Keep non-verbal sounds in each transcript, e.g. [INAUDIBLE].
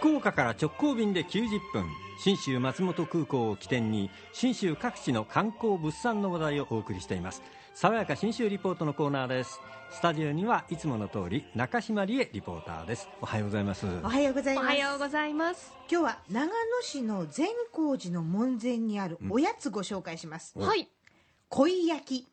福岡から直行便で90分信州松本空港を起点に信州各地の観光物産の話題をお送りしています。爽やか信州リポートのコーナーです。スタジオにはいつもの通り中島理恵リポーターです。おはようございます。おはようございおます。はようございます。今日は長野市の善光寺の門前にあるおやつご紹介します、はい。恋焼き。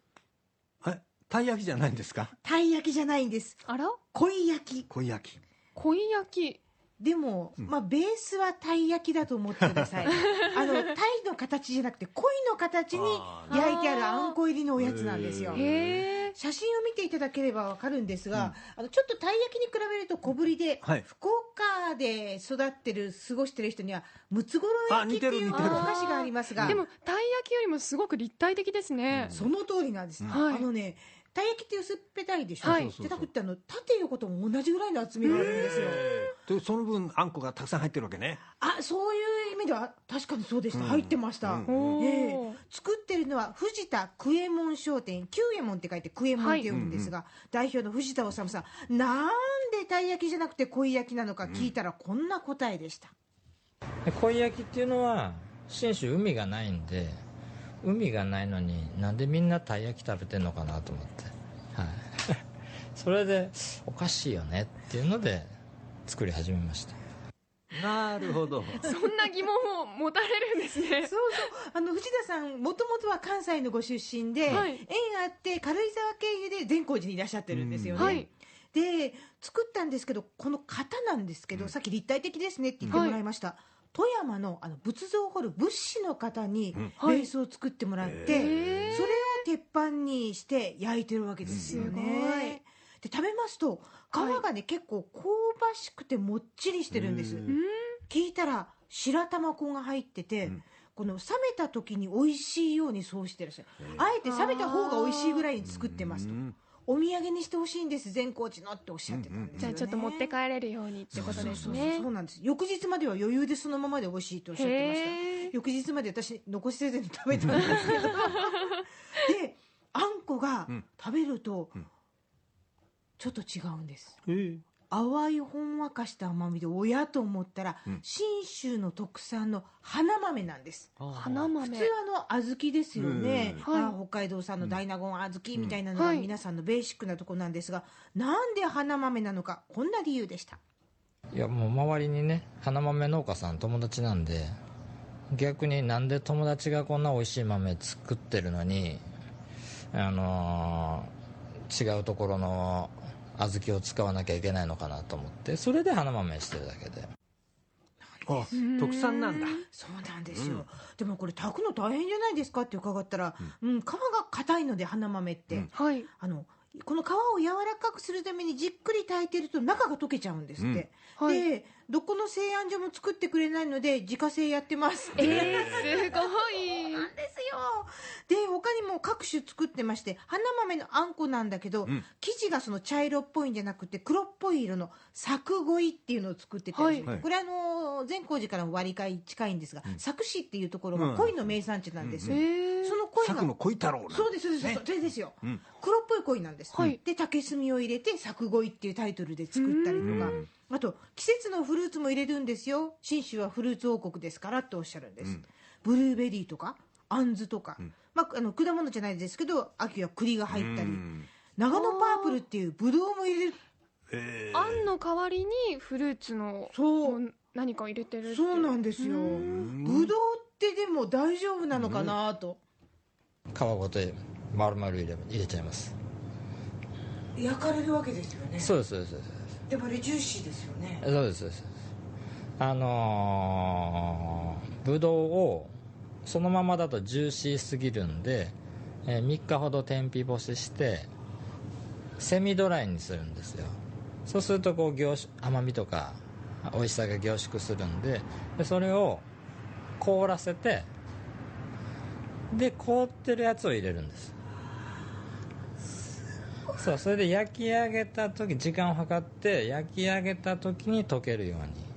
えたい焼きじゃないんですか？たい焼きじゃないんです。あら？恋焼き。恋焼き。恋焼き。でも、まあベースはたい焼きだと思ってください。[LAUGHS] あのたいの形じゃなくて恋の形にあ焼いてあるあんこ入りのおやつなんですよ。へえ。写真を見ていただければわかるんですが、あのちょっとたい焼きに比べると小ぶりで、はい。福岡で育ってる過ごしてる人にはムツゴロウ焼きっていうお菓子がありますが [LAUGHS] でもたい焼きよりもすごく立体的ですね。その通りなんです、はい。あのねたい焼きって薄っぺたいでしょ、はい。じゃなくてあの縦横とも同じぐらいの厚みがあるんですよ。でその分あんこがたくさん入ってるわけね。あそういうでは確かにそうでした、うん。入ってました、うん。おええ。ー。作ってるのは藤田久右衛門商店久右衛門って書いて久右衛門って読むんですが、代表の藤田治さんなんでたい焼きじゃなくて恋焼きなのか聞いたらこんな答えでした、で恋焼きっていうのは信州海がないんで海がないのになんでみんなたい焼き食べてんのかなと思って。はい。[LAUGHS] それでおかしいよねっていうので作り始めましたなるほど。そんな疑問を持たれるんですね。そうそう。あの藤田さんもともとは関西のご出身で、はい。縁あって軽井沢経由で善光寺にいらっしゃってるんですよね、はい。で作ったんですけどこの型なんですけど、さっき立体的ですねって言ってもらいました、富山のあの仏像を彫る仏師の方にベうん。ースを作ってもらって、へー。それを鉄板にして焼いてるわけですよすごいね。で食べますと皮がね、結構香ばしくてもっちりしてるんです、うん。聞いたら白玉粉が入ってて、うん。この冷めた時に美味しいようにそうしてらっしゃるあえて冷めた方が美味しいぐらいに作ってますと。うん。お土産にしてほしいんです善光寺のっておっしゃってたんですよ、ね。じゃあちょっと持って帰れるようにってことですそうねそう。なんです。翌日までは余裕でそのままで美味しいとおっしゃってました。翌日まで私残しせずに食べたんですけど。[LAUGHS] であんこがうん。食べるとうん。ちょっと違うんです。え淡いほんわかした甘みでおやと思ったら、うん。信州の特産の花豆なんです。花豆。普通あの小豆ですよね、うん。はい。あ北海道産の大納言小豆みたいなのがはい。皆さんのベーシックなところなんですが、なんで花豆なのかこんな理由でした。いやもう周りにね花豆農家さん友達なんで逆になんで友達がこんな美味しい豆作ってるのにあのー違うところの小豆を使わなきゃいけないのかなと思ってそれで花豆してるだけで。あ特産なんだ。そうなんですよ、うん。でもこれ炊くの大変じゃないですかって伺ったら、うん皮が硬いので花豆って、うん。はい。あのこの皮を柔らかくするためにじっくり炊いてると中が溶けちゃうんですって、うん。はい。でどこの製あん所も作ってくれないので自家製やってますって。えー、すごい。なんですよ。で他にも各種作ってまして花豆のあんこなんだけど、ん。生地がその茶色っぽいんじゃなくて黒っぽい色の作ごいっていうのを作ってて、はい。はいこれあの善光寺からの割り買い近いんですが、作市っていうところうん。が鯉の名産地なんですよ、えーその鯉が作の恋太郎なんだ。そうですそうです、ね。それですよ、うん。黒っぽい鯉なんです、はい。で竹炭を入れて作鯉っていうタイトルで作ったりとか。うん。あと季節のフルーツも入れるんですよ。信州はフルーツ王国ですからっておっしゃるんです、うん。ブルーベリーとかあんずとか、まあ、あの果物じゃないですけど秋は栗が入ったり、うん。長野パープルっていうブドウも入れる。え。ーあんの代わりにフルーツのそう。も何か入れてるってそうなんですよ。うん。ブドウってでも大丈夫なのかなと、皮ごと丸々入れ入れちゃいます。焼かれるわけですよね。そうですそうですそうでもあれジューシーですよね。そうですそうです。あのーぶどうをそのままだとジューシーすぎるんで、え3日ほど天日干ししてセミドライにするんですよ。そうするとこう凝縮甘みとか美味しさが凝縮するんででそれを凍らせてで凍ってるやつを入れるんです。そうそれで焼き上げた時時間を計って焼き上げた時に溶けるように。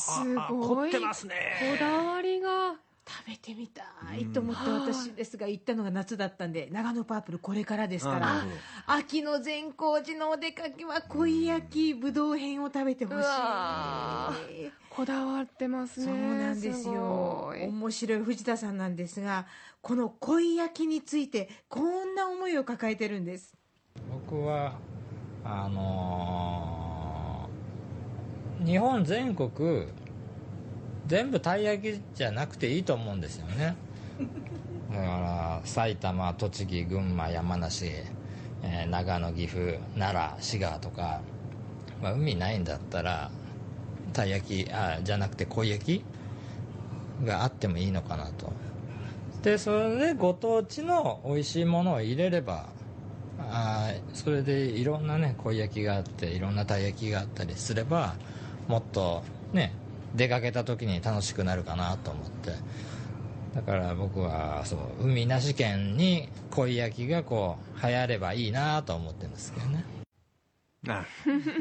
すごい。凝ってますね。こだわりが食べてみたいと思った私ですが行ったのが夏だったんで長野パープルこれからですから秋の善光寺のお出かけは濃い焼きぶどう編を食べてほしい。こだわってますね。そうなんですよ。ごい。面白い藤田さんなんですがこの濃い焼きについてこんな思いを抱えてるんです。僕はあのー日本全国全部たい焼きじゃなくていいと思うんですよね。だから埼玉栃木群馬山梨、えー長野岐阜奈良滋賀とか、まあ、海ないんだったらたい焼きあじゃなくて濃い焼きがあってもいいのかなと。でそれでご当地の美味しいものを入れればあそれでいろんなね濃い焼きがあっていろんなたい焼きがあったりすればもっとね出かけた時に楽しくなるかなと思って。だから僕はそう海なし県に濃い焼きがこう流行ればいいなと思ってるんですけどね。あね。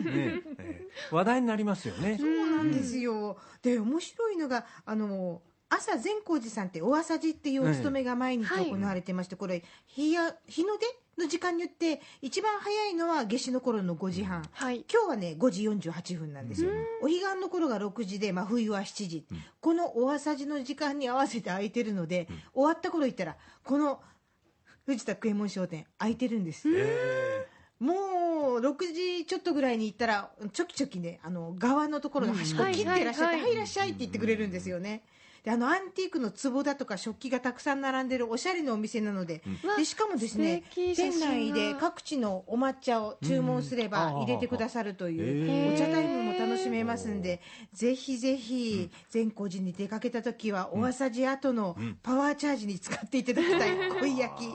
ええ [LAUGHS] 話題になりますよね。そうなんですよ、で面白いのがあの朝善光寺さんってお朝寺っていうお勤めが毎日はい行われてまして、これ日や日の出の時間によって一番早いのは夏至の頃の5時半、はい。今日はね5時48分なんですよ、お彼岸の頃が6時で真冬は7時、このお朝寺の時間に合わせて空いてるので、終わった頃行ったらこの藤田久右衛門商店空いてるんです、え。もう6時ちょっとぐらいに行ったらちょきちょきねあの側のところの端っこ切ってらっしゃって「はいはいはいはいいらっしゃい」って言ってくれるんですよね。であのアンティークの壺だとか食器がたくさん並んでるおしゃれなお店なので,、わでしかもですね店内で各地のお抹茶を注文すればうん。入れてくださるといへうーお茶タイムも楽しめますんでぜひぜひ善光寺に出かけた時はお朝寺後のパワーチャージに使っていただきたい。濃い焼き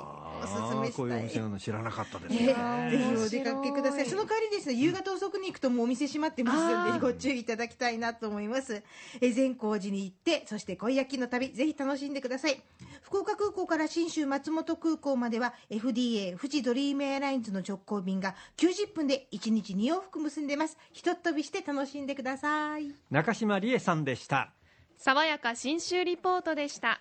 おすすめこういうお店なの知らなかったですえね、えぜひお出かけください。その代わりですね、夕方遅くに行くともうお店閉まってますので、ご注意いただきたいなと思います。え善光寺に行って、そして恋焼きの旅、ぜひ楽しんでください。福岡空港から新州松本空港までは、FDA 富士ドリームエアラインズの直行便が90分で1日2往復結んでます。ひとっ飛びして楽しんでください。中島理恵さんでした爽やか新州リポートでした